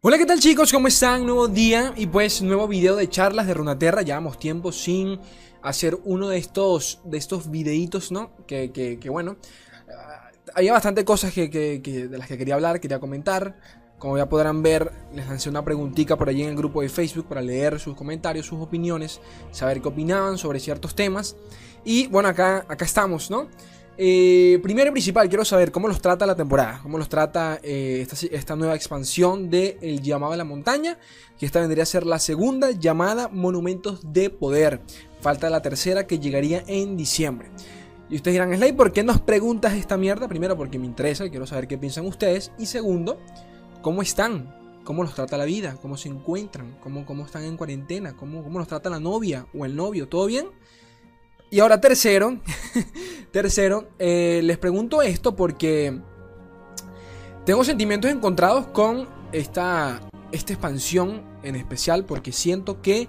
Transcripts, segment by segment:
Hola, ¿qué tal chicos? ¿Cómo están? Nuevo día y pues nuevo video de charlas de Runaterra. Llevamos tiempo sin hacer uno de estos, de estos videitos, ¿no? Que, que, que bueno, ah, había bastante cosas que, que, de las que quería hablar, quería comentar. Como ya podrán ver, les lancé una preguntita por allí en el grupo de Facebook para leer sus comentarios, sus opiniones, saber qué opinaban sobre ciertos temas. Y bueno, acá, acá estamos, ¿no? Eh, primero y principal, quiero saber cómo los trata la temporada, cómo los trata eh, esta, nueva expansión de El llamado a la montaña, que esta vendría a ser la segunda llamada Monumentos de Poder. Falta la tercera que llegaría en diciembre. Y ustedes dirán, Slay, ¿por qué nos preguntas esta mierda? Primero, porque me interesa y quiero saber qué piensan ustedes. Y segundo, ¿cómo están? ¿Cómo los trata la vida? ¿Cómo se encuentran? ¿Cómo, cómo están en cuarentena? ¿Cómo, ¿Cómo los trata la novia o el novio? ¿Todo bien? Y ahora tercero, tercero, eh, les pregunto esto porque tengo sentimientos encontrados con esta, esta expansión en especial porque siento que...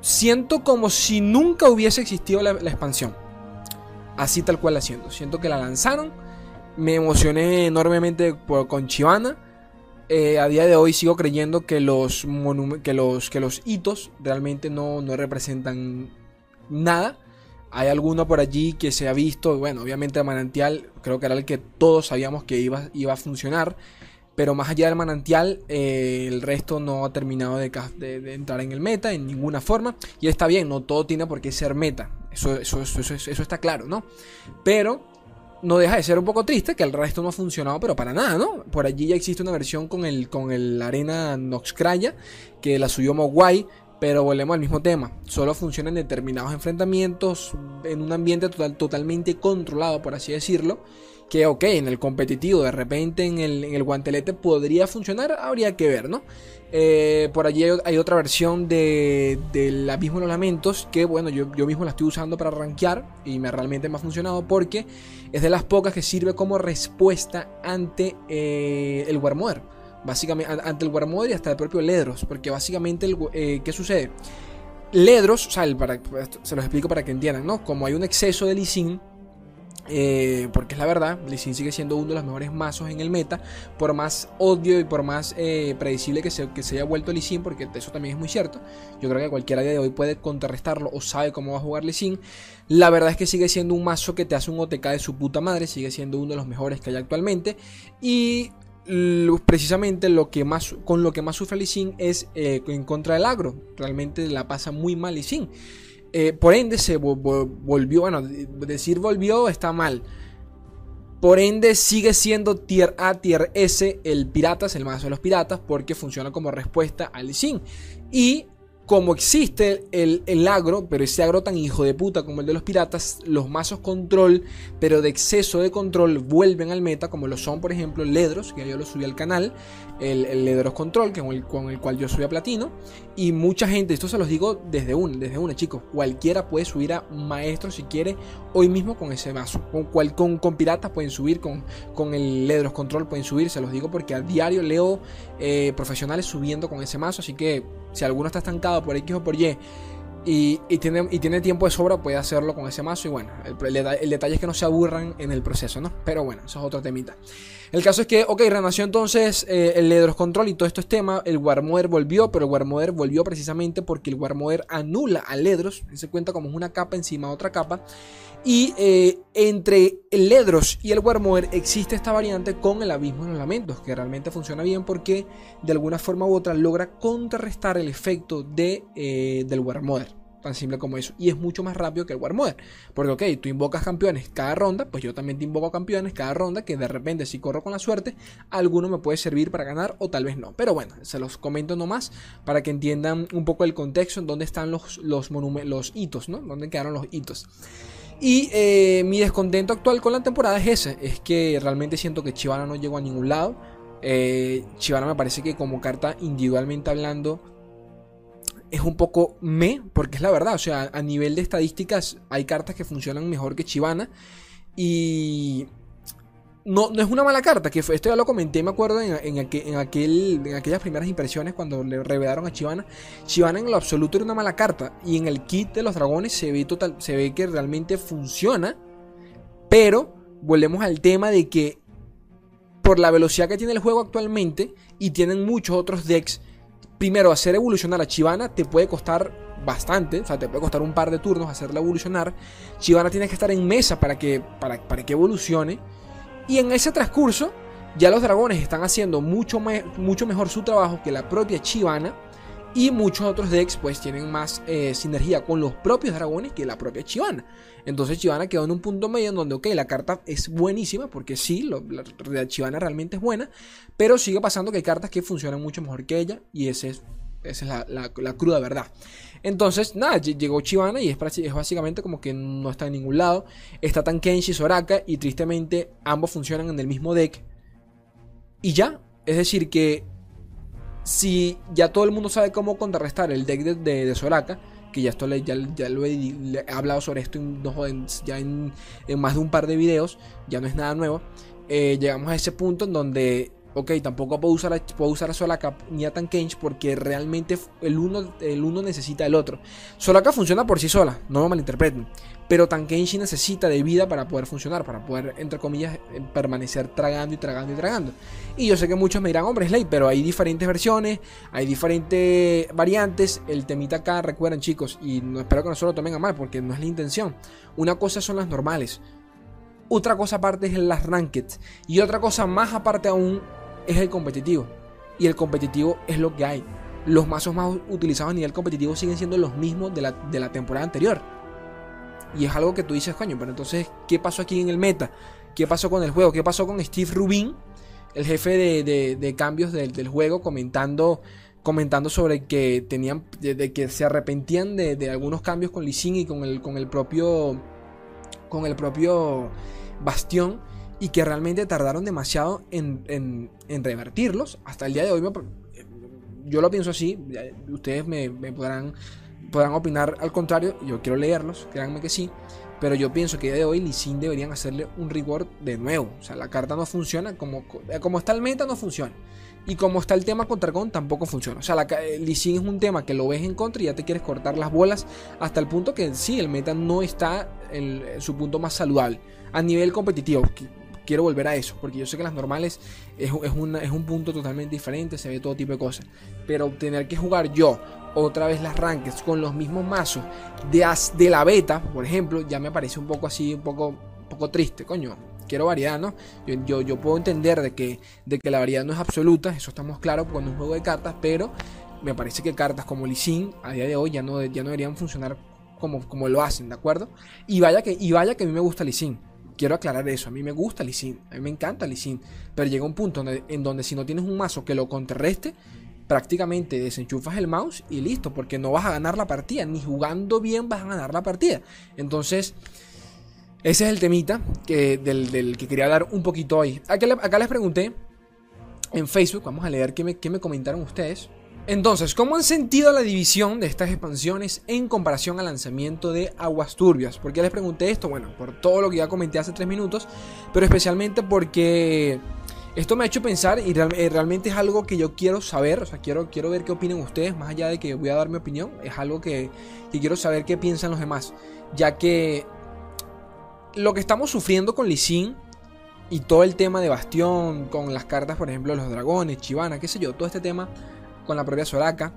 Siento como si nunca hubiese existido la, expansión. Así tal cual la siento. Siento que la lanzaron. Me emocioné enormemente con Chivana. Eh, a día de hoy sigo creyendo que los, que los, que los hitos realmente no, no representan nada. Hay alguno por allí que se ha visto, bueno, obviamente el manantial creo que era el que todos sabíamos que iba, iba a funcionar, pero más allá del manantial, eh, el resto no ha terminado de, entrar en el meta en ninguna forma. Y está bien, no todo tiene por qué ser meta, eso está claro, ¿no? Pero no deja de ser un poco triste que el resto no ha funcionado, pero para nada, ¿no? Por allí ya existe una versión con el, con el Arena Noxcraya, que la subió Mogwai, pero volvemos al mismo tema. Solo funciona en determinados enfrentamientos, en un ambiente total, totalmente controlado, por así decirlo. Que ok, en el competitivo, de repente en el, guantelete podría funcionar, habría que ver, ¿no? Eh, por allí hay, otra versión de, del Abismo de los Lamentos que, bueno, yo, yo mismo la estoy usando para rankear y me realmente me ha funcionado porque es de las pocas que sirve como respuesta ante eh, el Warmother básicamente ante el Warmother y hasta el propio Ledros, porque básicamente, el, eh, ¿qué sucede? Ledros, o sea, para, se los explico para que entiendan, ¿no? Como hay un exceso de Lee eh, porque es la verdad, Lee sigue siendo uno de los mejores mazos en el meta, por más odio y por más eh, predecible que se, que se haya vuelto Lee porque eso también es muy cierto. Yo creo que cualquiera de hoy puede contrarrestarlo o sabe cómo va a jugar Lee La verdad es que sigue siendo un mazo que te hace un OTK de su puta madre, sigue siendo uno de los mejores que hay actualmente. Y precisamente lo que más, con lo que más sufre Lee es eh, en contra del agro. Realmente la pasa muy mal Lee eh, por ende se volvió, bueno, decir volvió está mal. Por ende sigue siendo tier A, tier S el piratas, el mazo de los piratas, porque funciona como respuesta al Lee Y como existe el, agro, pero ese agro tan hijo de puta como el de los piratas, los mazos control, pero de exceso de control, vuelven al meta, como lo son, por ejemplo, Ledros, que yo lo subí al canal, el, Ledros Control, que con el, con el, cual yo subí a Platino, y mucha gente, esto se los digo desde un, desde una, chicos, cualquiera puede subir a Maestro si quiere, hoy mismo con ese mazo, con, cual, con, con piratas pueden subir, con, con el Ledros Control pueden subir, se los digo porque a diario leo eh, profesionales subiendo con ese mazo, así que si alguno está estancado por X o por Y y, tiene, y tiene tiempo de sobra, puede hacerlo con ese mazo. Y bueno, el, detalle es que no se aburran en el proceso, ¿no? Pero bueno, eso es otro temita. El caso es que, ok, renació entonces eh, el Ledros Control y todo esto es tema. El Warmother volvió, pero el Warmother volvió precisamente porque el Warmother anula a Ledros. Se cuenta como una capa encima de otra capa. Y eh, entre el Ledros y el Warmother existe esta variante con el Abismo de los Lamentos, que realmente funciona bien porque de alguna forma u otra logra contrarrestar el efecto de, eh, del Warmother. Tan simple como eso. Y es mucho más rápido que el Warmother. Porque, ok, tú invocas campeones cada ronda, pues yo también te invoco campeones cada ronda, que de repente si corro con la suerte, alguno me puede servir para ganar o tal vez no. Pero bueno, se los comento nomás para que entiendan un poco el contexto en dónde están los, los, los hitos, ¿no? Dónde quedaron los hitos. Y eh, mi descontento actual con la temporada es ese, es que realmente siento que Chivana no llegó a ningún lado. Eh, Chivana me parece que como carta individualmente hablando es un poco me, porque es la verdad, o sea, a nivel de estadísticas hay cartas que funcionan mejor que Chivana y no, no es una mala carta, que esto ya lo comenté, me acuerdo, en, en, aquel, en aquellas primeras impresiones cuando le revelaron a Chivana. Chivana en lo absoluto era una mala carta. Y en el kit de los dragones se ve, total, se ve que realmente funciona. Pero volvemos al tema de que por la velocidad que tiene el juego actualmente y tienen muchos otros decks, primero hacer evolucionar a Chivana te puede costar bastante, o sea, te puede costar un par de turnos hacerla evolucionar. Chivana tiene que estar en mesa para que, para, para que evolucione. Y en ese transcurso, ya los dragones están haciendo mucho, mucho mejor su trabajo que la propia Chivana. Y muchos otros decks pues tienen más eh, sinergia con los propios dragones que la propia Chivana. Entonces Chivana quedó en un punto medio en donde, ok, la carta es buenísima, porque sí, la, Chivana realmente es buena, pero sigue pasando que hay cartas que funcionan mucho mejor que ella y ese es, esa es la, la, cruda verdad. Entonces, nada, llegó Chivana y es, básicamente como que no está en ningún lado. Está Tankenshi, Soraka y tristemente ambos funcionan en el mismo deck. Y ya, es decir que si ya todo el mundo sabe cómo contrarrestar el deck de, Soraka, que ya, esto ya, ya lo he, hablado sobre esto en, ya en, más de un par de videos, ya no es nada nuevo, eh, llegamos a ese punto en donde Ok, tampoco puedo usar, puedo usar a Solaka ni a Tankenge porque realmente el uno, el uno necesita el otro. Solaka funciona por sí sola, no me malinterpreten. Pero Tankenge necesita de vida para poder funcionar, para poder, entre comillas, eh, permanecer tragando y tragando y tragando. Y yo sé que muchos me dirán, hombre, Slay, pero hay diferentes versiones, hay diferentes variantes. El temita acá, recuerden chicos, y no, espero que no se lo tomen a mal porque no es la intención. Una cosa son las normales. Otra cosa aparte es las rankeds. Y otra cosa más aparte aún es el competitivo. Y el competitivo es lo que hay. Los mazos más utilizados a nivel competitivo siguen siendo los mismos de la, temporada anterior. Y es algo que tú dices, coño, pero entonces, ¿qué pasó aquí en el meta? ¿Qué pasó con el juego? ¿Qué pasó con Steve Rubin, el jefe de, cambios del, juego, comentando, comentando sobre que tenían, de, que se arrepentían de, algunos cambios con Lee y con el, con el propio, con el propio Bastión y que realmente tardaron demasiado en, revertirlos. Hasta el día de hoy yo lo pienso así, ustedes me, podrán, podrán opinar al contrario, yo quiero leerlos, créanme que sí, pero yo pienso que a día de hoy Sin deberían hacerle un reward de nuevo. O sea, la carta no funciona, como, como está el meta no funciona. Y como está el tema con Targon tampoco funciona. O sea, la, Sin es un tema que lo ves en contra y ya te quieres cortar las bolas hasta el punto que sí, el meta no está en su punto más saludable. A nivel competitivo, quiero volver a eso, porque yo sé que las normales es, es, es un punto totalmente diferente, se ve todo tipo de cosas. Pero tener que jugar yo otra vez las rankings con los mismos mazos de, de la beta, por ejemplo, ya me parece un poco así, un poco, un poco triste, coño. Quiero variedad, ¿no? Yo, yo, puedo entender de que, de que la variedad no es absoluta, eso estamos claros cuando un juego de cartas, pero me parece que cartas como Lee a día de hoy ya no, ya no deberían funcionar como, como lo hacen, ¿de acuerdo? Y vaya que, y vaya que a mí me gusta Lee Quiero aclarar eso. A mí me gusta Lee A mí me encanta Lee Pero llega un punto en donde si no tienes un mazo que lo contrarreste, prácticamente desenchufas el mouse y listo. Porque no vas a ganar la partida. Ni jugando bien vas a ganar la partida. Entonces, ese es el temita que, del, que quería hablar un poquito hoy. Acá, les pregunté en Facebook. Vamos a leer qué me comentaron ustedes. Entonces, ¿cómo han sentido la división de estas expansiones en comparación al lanzamiento de Aguas Turbias? ¿Por qué les pregunté esto? Bueno, por todo lo que ya comenté hace tres minutos, pero especialmente porque esto me ha hecho pensar y eh, realmente es algo que yo quiero saber, o sea, quiero, quiero ver qué opinan ustedes, más allá de que voy a dar mi opinión, es algo que, quiero saber qué piensan los demás, ya que lo que estamos sufriendo con Sin y todo el tema de Bastión, con las cartas, por ejemplo, los dragones, Chivana, qué sé yo, todo este tema con la propia Soraka.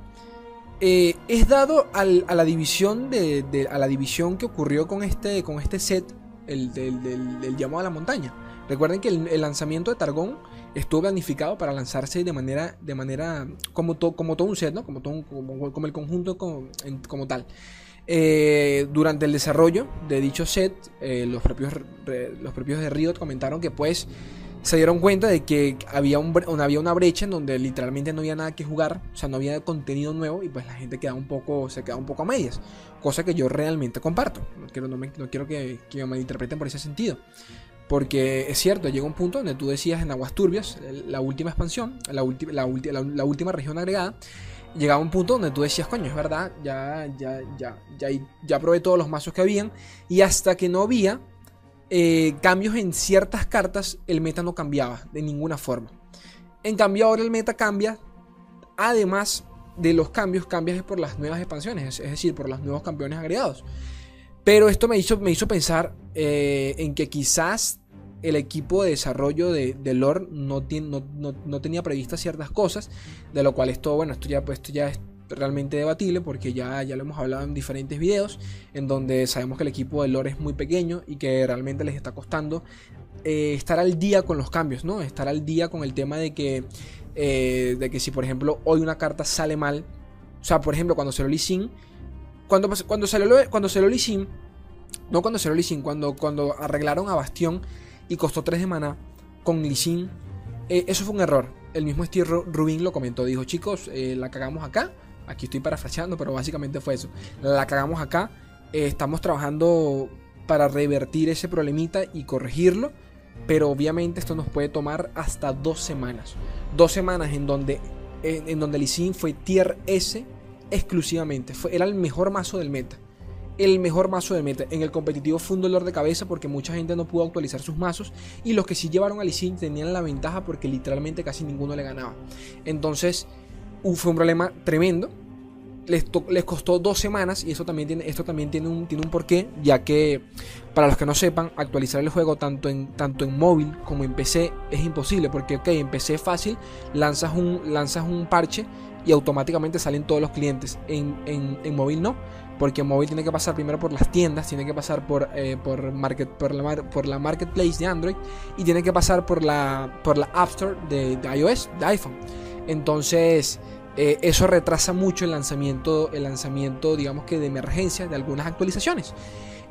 Eh, es dado a la división de, a la división que ocurrió con este, con este set, el del, llamado a la montaña. Recuerden que el, lanzamiento de Targón estuvo planificado para lanzarse de manera, de manera como, como todo un set, ¿no? como, todo como, el conjunto como, tal. Eh, durante el desarrollo de dicho set, eh, los, propios, los propios de Riot comentaron que pues se dieron cuenta de que había, un, había una brecha en donde literalmente no había nada que jugar, o sea, no había contenido nuevo y pues la gente queda un poco, se queda un poco a medias, cosa que yo realmente comparto. No quiero, no quiero que, que me malinterpreten por ese sentido. Porque es cierto, llega un punto donde tú decías en Aguas Turbias, la última expansión, la, la, la, última región agregada, llegaba un punto donde tú decías, coño, es verdad, ya, ya, ya, ya, ya probé todos los mazos que habían, y hasta que no había eh, cambios en ciertas cartas, el meta no cambiaba de ninguna forma. En cambio, ahora el meta cambia, además de los cambios, cambias por las nuevas expansiones, es decir, por los nuevos campeones agregados. Pero esto me hizo, me hizo pensar eh, en que quizás el equipo de desarrollo de, de lore no, tenía previstas ciertas cosas, de lo cual esto, bueno, esto ya, pues, esto ya realmente debatible porque ya, ya lo hemos hablado en diferentes videos, en donde sabemos que el equipo de lore es muy pequeño y que realmente les está costando eh, estar al día con los cambios, ¿no? Estar al día con el tema de que, eh, de que si por ejemplo hoy una carta sale mal, o sea, por ejemplo, cuando se lo Lee cuando, cuando salió, cuando se lo no cuando se lo Lee cuando, cuando arreglaron a Bastión y costó 3 de mana con Lee eh, eso fue un error. El mismo Steve Rubin lo comentó, dijo, chicos, la cagamos acá. Aquí estoy parafraseando, pero básicamente fue eso. La cagamos acá. Eh, estamos trabajando para revertir ese problemita y corregirlo. Pero obviamente esto nos puede tomar hasta dos semanas. Dos semanas en donde, en, en donde fue tier S exclusivamente. Fue, era el mejor mazo del meta el mejor mazo de meta. En el competitivo fue un dolor de cabeza porque mucha gente no pudo actualizar sus mazos y los que sí llevaron a tenían la ventaja porque literalmente casi ninguno le ganaba. Entonces fue un problema tremendo. Les, costó dos semanas y eso también tiene, esto también tiene un, tiene un porqué, ya que para los que no sepan, actualizar el juego tanto en, tanto en móvil como en PC es imposible, porque ok, en PC es fácil, lanzas un, lanzas un parche y automáticamente salen todos los clientes, en, en, en móvil no, porque móvil tiene que pasar primero por las tiendas, tiene que pasar por, eh, por, market, por, la, por la marketplace de Android y tiene que pasar por la, por la App Store de, iOS, de iPhone. Entonces, eh, eso retrasa mucho el lanzamiento, el lanzamiento, digamos que de emergencia de algunas actualizaciones.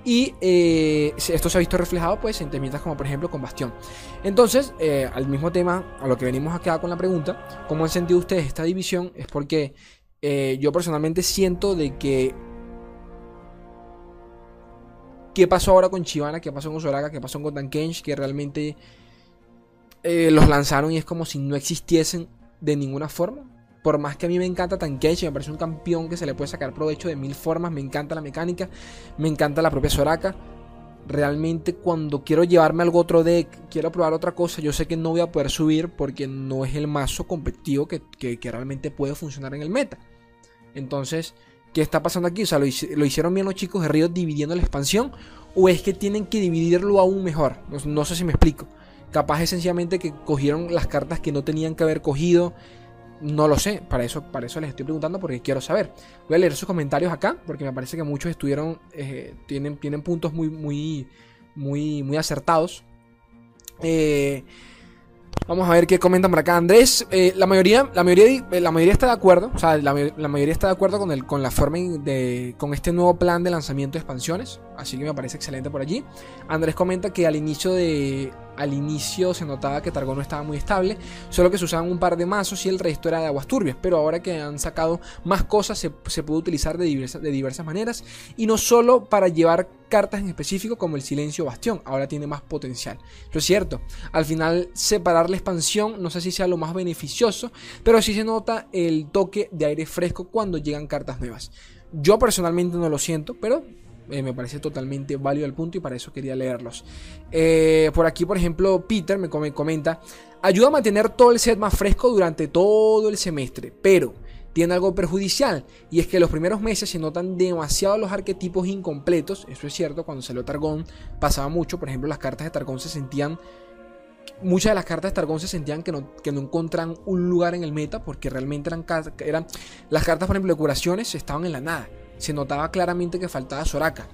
Y eh, esto se ha visto reflejado pues en temitas como por ejemplo con Bastión. Entonces, al mismo tema, a lo que venimos acá con la pregunta, ¿cómo han sentido ustedes esta división? Es porque yo personalmente siento de que ¿Qué pasó ahora con Chivana? ¿Qué pasó con Soraka? ¿Qué pasó con Tankench? Que realmente eh, los lanzaron y es como si no existiesen de ninguna forma. Por más que a mí me encanta Tankench, me parece un campeón que se le puede sacar provecho de mil formas. Me encanta la mecánica, me encanta la propia Soraka. Realmente cuando quiero llevarme algo otro deck, quiero probar otra cosa, yo sé que no voy a poder subir porque no es el mazo competitivo que, que realmente puede funcionar en el meta. Entonces, ¿Qué está pasando aquí? O sea, ¿lo, hicieron bien los chicos de Río dividiendo la expansión? ¿O es que tienen que dividirlo aún mejor? No, sé si me explico. Capaz es sencillamente que cogieron las cartas que no tenían que haber cogido. No lo sé, para eso, para eso les estoy preguntando porque quiero saber. Voy a leer sus comentarios acá porque me parece que muchos estuvieron, eh, tienen, tienen puntos muy, muy, muy, muy acertados. Eh, Vamos a ver qué comentan por acá. Andrés, eh, la, mayoría, la, mayoría, la mayoría está de acuerdo. O sea, la, mayoría está de acuerdo con, el, con la forma de. con este nuevo plan de lanzamiento de expansiones. Así que me parece excelente por allí. Andrés comenta que al inicio de al inicio se notaba que Targon no estaba muy estable, solo que se usaban un par de mazos y el resto era de aguas turbias, pero ahora que han sacado más cosas se, puede utilizar de de diversas maneras y no solo para llevar cartas en específico como el silencio bastión, ahora tiene más potencial. Es cierto, al final separar la expansión no sé si sea lo más beneficioso, pero sí se nota el toque de aire fresco cuando llegan cartas nuevas. Yo personalmente no lo siento, pero eh, me parece totalmente válido el punto y para eso quería leerlos. Eh, por aquí, por ejemplo, Peter me comenta, ayuda a mantener todo el set más fresco durante todo el semestre, pero tiene algo perjudicial y es que los primeros meses se notan demasiado los arquetipos incompletos, eso es cierto, cuando salió Targón pasaba mucho, por ejemplo las cartas de Targón se sentían muchas de las cartas de Targón se sentían que no, que no encontraban un lugar en el meta porque realmente eran, eran las cartas, por ejemplo, de curaciones estaban en la nada se notaba claramente que faltaba Soraka.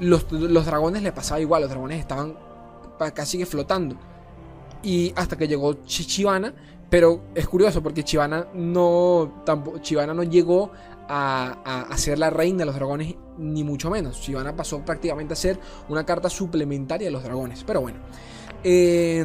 Los, dragones le pasaba igual, los dragones estaban casi que flotando. Y hasta que llegó Chivana, pero es curioso porque Chivana no, Chivana no llegó a, a, ser la reina de los dragones, ni mucho menos. Chivana pasó prácticamente a ser una carta suplementaria de los dragones. Pero bueno. Eh,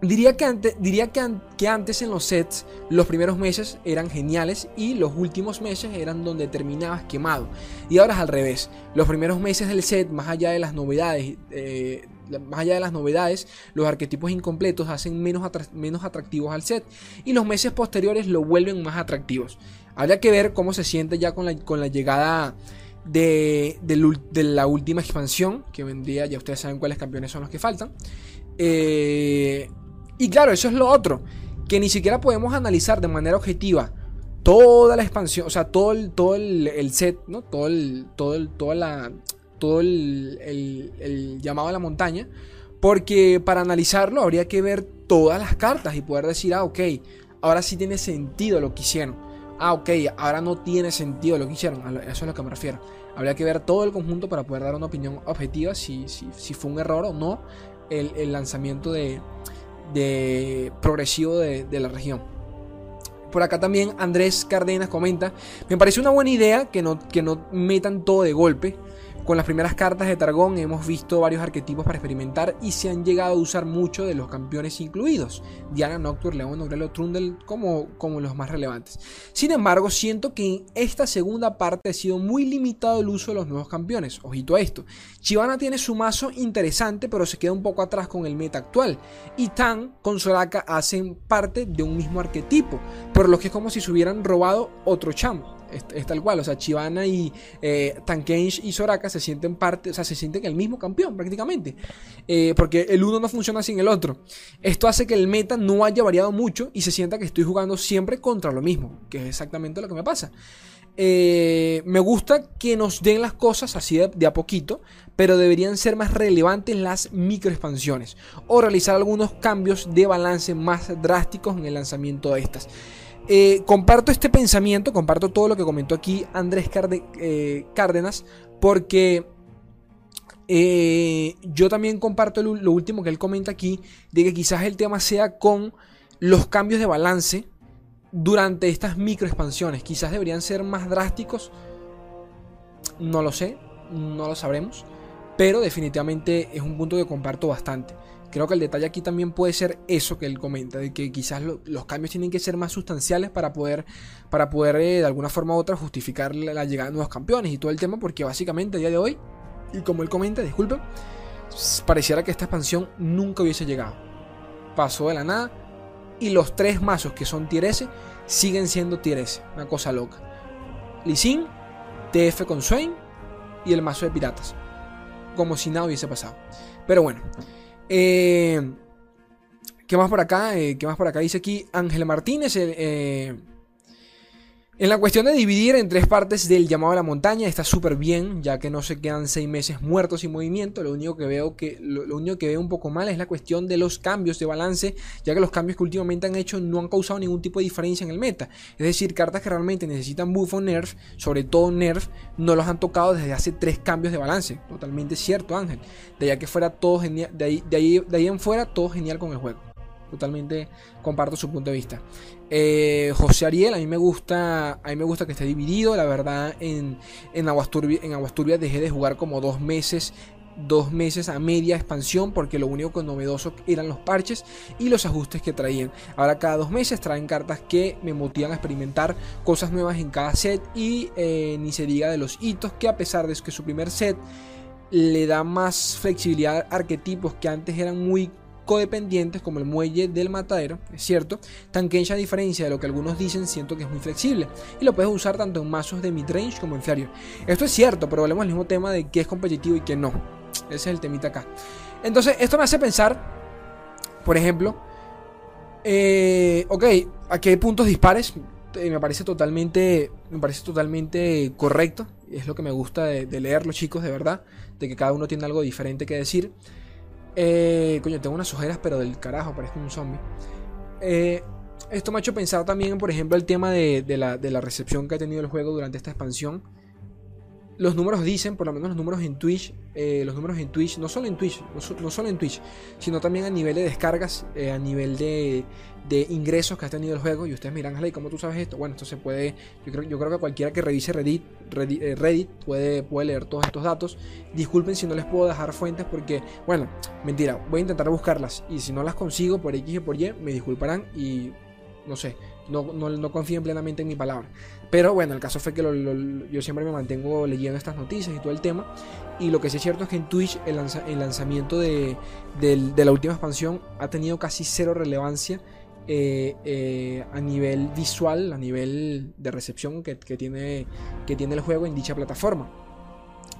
Diría, que, antes, diría que, antes en los sets los primeros meses eran geniales y los últimos meses eran donde terminabas quemado. Y ahora es al revés. Los primeros meses del set, más allá de las novedades, eh, más allá de las novedades, los arquetipos incompletos hacen menos, menos atractivos al set y los meses posteriores lo vuelven más atractivos. Habría que ver cómo se siente ya con la, con la llegada de, de, la última expansión, que vendría, ya ustedes saben cuáles campeones son los que faltan. Eh, y claro, eso es lo otro, que ni siquiera podemos analizar de manera objetiva toda la expansión, o sea, todo el, todo el, set, ¿no? Todo todo toda la, todo el, llamado a la montaña. Porque para analizarlo habría que ver todas las cartas y poder decir, ah, ok, ahora sí tiene sentido lo que hicieron. Ah, ok, ahora no tiene sentido lo que hicieron. Eso es a lo que me refiero. Habría que ver todo el conjunto para poder dar una opinión objetiva si, si, si fue un error o no el, lanzamiento de, de progresivo de, de la región. Por acá también Andrés Cárdenas comenta, me parece una buena idea que no, que no metan todo de golpe. Con las primeras cartas de Targón hemos visto varios arquetipos para experimentar y se han llegado a usar mucho de los campeones incluidos. Diana, Nocturne, León, Ogrelo, Trundle como, como los más relevantes. Sin embargo, siento que en esta segunda parte ha sido muy limitado el uso de los nuevos campeones. Ojito a esto. Chivana tiene su mazo interesante, pero se queda un poco atrás con el meta actual. Y Tan con Soraka hacen parte de un mismo arquetipo, por lo que es como si se hubieran robado otro chamo. Es, tal cual, o sea, Chivana y eh, Tankensh y Soraka se sienten parte, o sea, se sienten el mismo campeón prácticamente. Eh, porque el uno no funciona sin el otro. Esto hace que el meta no haya variado mucho y se sienta que estoy jugando siempre contra lo mismo, que es exactamente lo que me pasa. Eh, me gusta que nos den las cosas así de, de, a poquito, pero deberían ser más relevantes las microexpansiones o realizar algunos cambios de balance más drásticos en el lanzamiento de estas. Eh, comparto este pensamiento, comparto todo lo que comentó aquí Andrés eh, Cárdenas, porque eh, yo también comparto lo último que él comenta aquí, de que quizás el tema sea con los cambios de balance durante estas microexpansiones. Quizás deberían ser más drásticos. No lo sé, no lo sabremos. Pero definitivamente es un punto que comparto bastante. Creo que el detalle aquí también puede ser eso que él comenta, de que quizás lo, los cambios tienen que ser más sustanciales para poder, para poder eh, de alguna forma u otra justificar la, llegada de nuevos campeones y todo el tema, porque básicamente a día de hoy, y como él comenta, disculpen, pareciera que esta expansión nunca hubiese llegado. Pasó de la nada, y los tres mazos que son tier S siguen siendo tier S. Una cosa loca. Lee Sin, TF con Swain y el mazo de piratas. Como si nada hubiese pasado. Pero bueno. Eh, ¿Qué más por acá? Eh, ¿Qué más por acá? Dice aquí Ángel Martínez. Eh, en la cuestión de dividir en tres partes del llamado a la montaña está súper bien, ya que no se quedan seis meses muertos sin movimiento. Lo único que veo que lo, único que un poco mal es la cuestión de los cambios de balance, ya que los cambios que últimamente han hecho no han causado ningún tipo de diferencia en el meta. Es decir, cartas que realmente necesitan buff o nerf, sobre todo nerf, no los han tocado desde hace tres cambios de balance. Totalmente cierto, Ángel. De allá que fuera todo genial, de ahí en fuera todo genial con el juego. Totalmente comparto su punto de vista. Eh, José Ariel, a mí me gusta. A mí me gusta que esté dividido. La verdad, en, en Aguasturbia, en Aguasturbia dejé de jugar como dos meses. Dos meses a media expansión. Porque lo único novedoso eran los parches y los ajustes que traían. Ahora cada dos meses traen cartas que me motivan a experimentar cosas nuevas en cada set. Y eh, ni se diga de los hitos. Que a pesar de que su primer set le da más flexibilidad a arquetipos que antes eran muy codependientes como el muelle del matadero, es cierto, Tankensha a diferencia de lo que algunos dicen siento que es muy flexible y lo puedes usar tanto en mazos de midrange como en inferior. Esto es cierto, pero volvemos al mismo tema de qué es competitivo y qué no. Ese es el temita acá. Entonces, esto me hace pensar, por ejemplo, eh, ok, aquí hay puntos dispares, eh, me parece totalmente, me parece totalmente correcto, es lo que me gusta de, de leerlo chicos, de verdad, de que cada uno tiene algo diferente que decir. Eh, coño, tengo unas ojeras, pero del carajo, parezco un zombie. Eh, esto me ha hecho pensar también, por ejemplo, el tema de, la, recepción que ha tenido el juego durante esta expansión. Los números dicen, por lo menos los números en Twitch, eh, los números en Twitch, no solo en Twitch, no, solo en Twitch, sino también a nivel de descargas, eh, a nivel de, de, ingresos que ha tenido el juego. Y ustedes miran, Jaley, ¿cómo tú sabes esto? Bueno, esto se puede, yo creo, yo creo que cualquiera que revise Reddit, Reddit, eh, Reddit puede, puede leer todos estos datos. Disculpen si no les puedo dejar fuentes porque, bueno, mentira, voy a intentar buscarlas. Y si no las consigo por X y por Y, me disculparán y no sé, no, no, no, confíen plenamente en mi palabra. Pero bueno, el caso fue que yo siempre me mantengo leyendo estas noticias y todo el tema. Y lo que sí es cierto es que en Twitch el, lanza, el lanzamiento de, de, de, la última expansión ha tenido casi cero relevancia eh, eh, a nivel visual, a nivel de recepción que, tiene, el juego en dicha plataforma.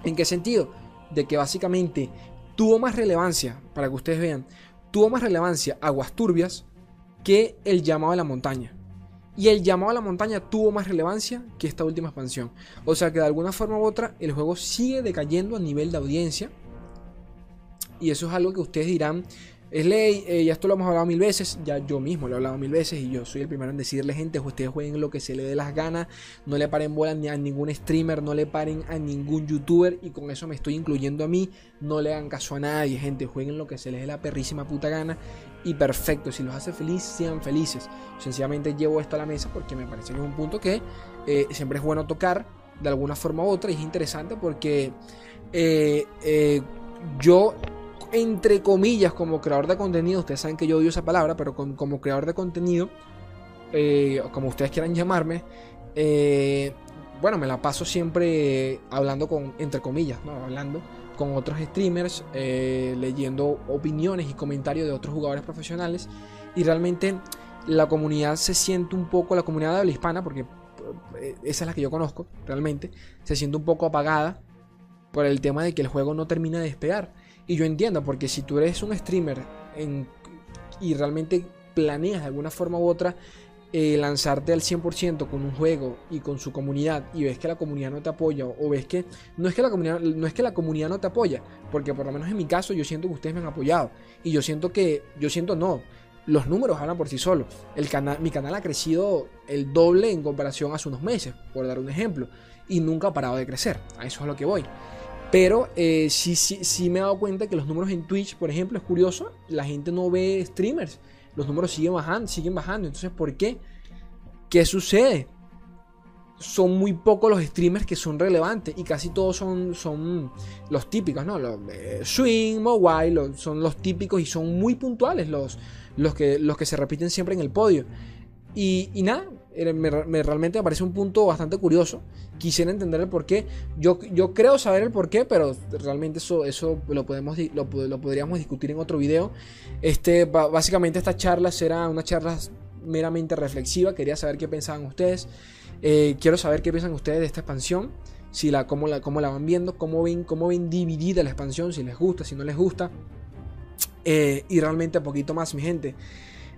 ¿En qué sentido? De que básicamente tuvo más relevancia, para que ustedes vean, tuvo más relevancia Aguas Turbias que el llamado a la montaña. Y el llamado a la montaña tuvo más relevancia que esta última expansión. O sea que de alguna forma u otra el juego sigue decayendo a nivel de audiencia. Y eso es algo que ustedes dirán, es ley, eh, ya esto lo hemos hablado mil veces, ya yo mismo lo he hablado mil veces y yo soy el primero en decirle, gente, ustedes jueguen lo que se le dé las ganas, no le paren bola ni a ningún streamer, no le paren a ningún youtuber y con eso me estoy incluyendo a mí, no le hagan caso a nadie, gente, jueguen lo que se les dé la perrísima puta gana y perfecto, si los hace feliz, sean felices. Sencillamente llevo esto a la mesa porque me parece que es un punto que eh, siempre es bueno tocar de alguna forma u otra y es interesante porque eh, yo entre comillas, como creador de contenido, ustedes saben que yo odio esa palabra, pero como creador de contenido, eh, como ustedes quieran llamarme, eh, bueno, me la paso siempre hablando con, entre comillas, ¿no? hablando con otros streamers, eh, leyendo opiniones y comentarios de otros jugadores profesionales, y realmente la comunidad se siente un poco, la comunidad de habla hispana, porque esa es la que yo conozco, realmente, se siente un poco apagada por el tema de que el juego no termina de despegar. Y yo entiendo, porque si tú eres un streamer y realmente planeas de alguna forma u otra eh, lanzarte al 100% con un juego y con su comunidad y ves que la comunidad no te apoya o ves que no es que la comunidad no es que la comunidad no te apoya, porque por lo menos en mi caso yo siento que ustedes me han apoyado y yo siento que yo siento no, los números hablan por sí solos. El canal, mi canal ha crecido el doble en comparación a hace unos meses, por dar un ejemplo, y nunca ha parado de crecer. A eso es a lo que voy. Pero eh, sí, sí, sí me he dado cuenta que los números en Twitch, por ejemplo, es curioso. La gente no ve streamers. Los números siguen bajando, siguen bajando. Entonces, ¿por qué? ¿Qué sucede? Son muy pocos los streamers que son relevantes y casi todos son, son los típicos, ¿no? Los, eh, swing, mobile, son los típicos y son muy puntuales los, los, que, los que se repiten siempre en el podio. Y nada, me, realmente me parece un punto bastante curioso. Quisiera entender el por qué. Yo, yo creo saber el por qué, pero realmente eso, eso lo, podemos, lo, podríamos discutir en otro video. Este, básicamente esta charla será una charla meramente reflexiva. Quería saber qué pensaban ustedes. Eh, quiero saber qué piensan ustedes de esta expansión. Si la, cómo, la, cómo la van viendo, cómo ven, cómo ven dividida la expansión, si les gusta, si no les gusta. Eh, y realmente poquito más, mi gente.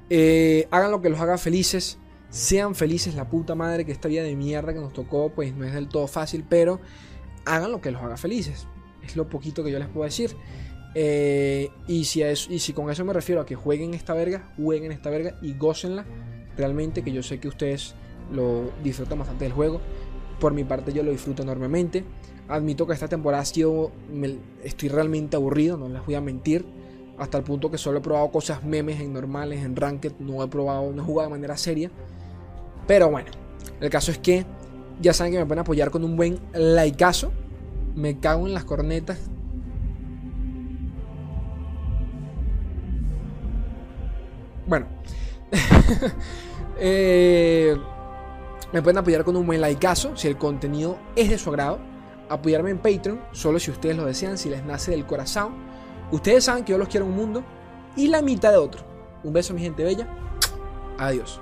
Eh, hagan lo que los haga felices. Sean felices la puta madre que esta vida de mierda que nos tocó, pues no es del todo fácil, pero hagan lo que los haga felices. Es lo poquito que yo les puedo decir. Eh, y, si y si con eso me refiero a que jueguen esta verga, jueguen esta verga y gócenla. Realmente que yo sé que ustedes lo disfrutan bastante del juego. Por mi parte yo lo disfruto enormemente. Admito que esta temporada ha sido... estoy realmente aburrido, no les voy a mentir. Hasta el punto que solo he probado cosas memes en normales, en ranked. No he probado, no he jugado de manera seria. Pero bueno, el caso es que ya saben que me pueden apoyar con un buen likeazo. Me cago en las cornetas. Bueno. Eh, me pueden apoyar con un buen likeazo si el contenido es de su agrado. Apoyarme en Patreon, solo si ustedes lo desean, si les nace del corazón. Ustedes saben que yo los quiero un mundo y la mitad de otro. Un beso, mi gente bella. Adiós.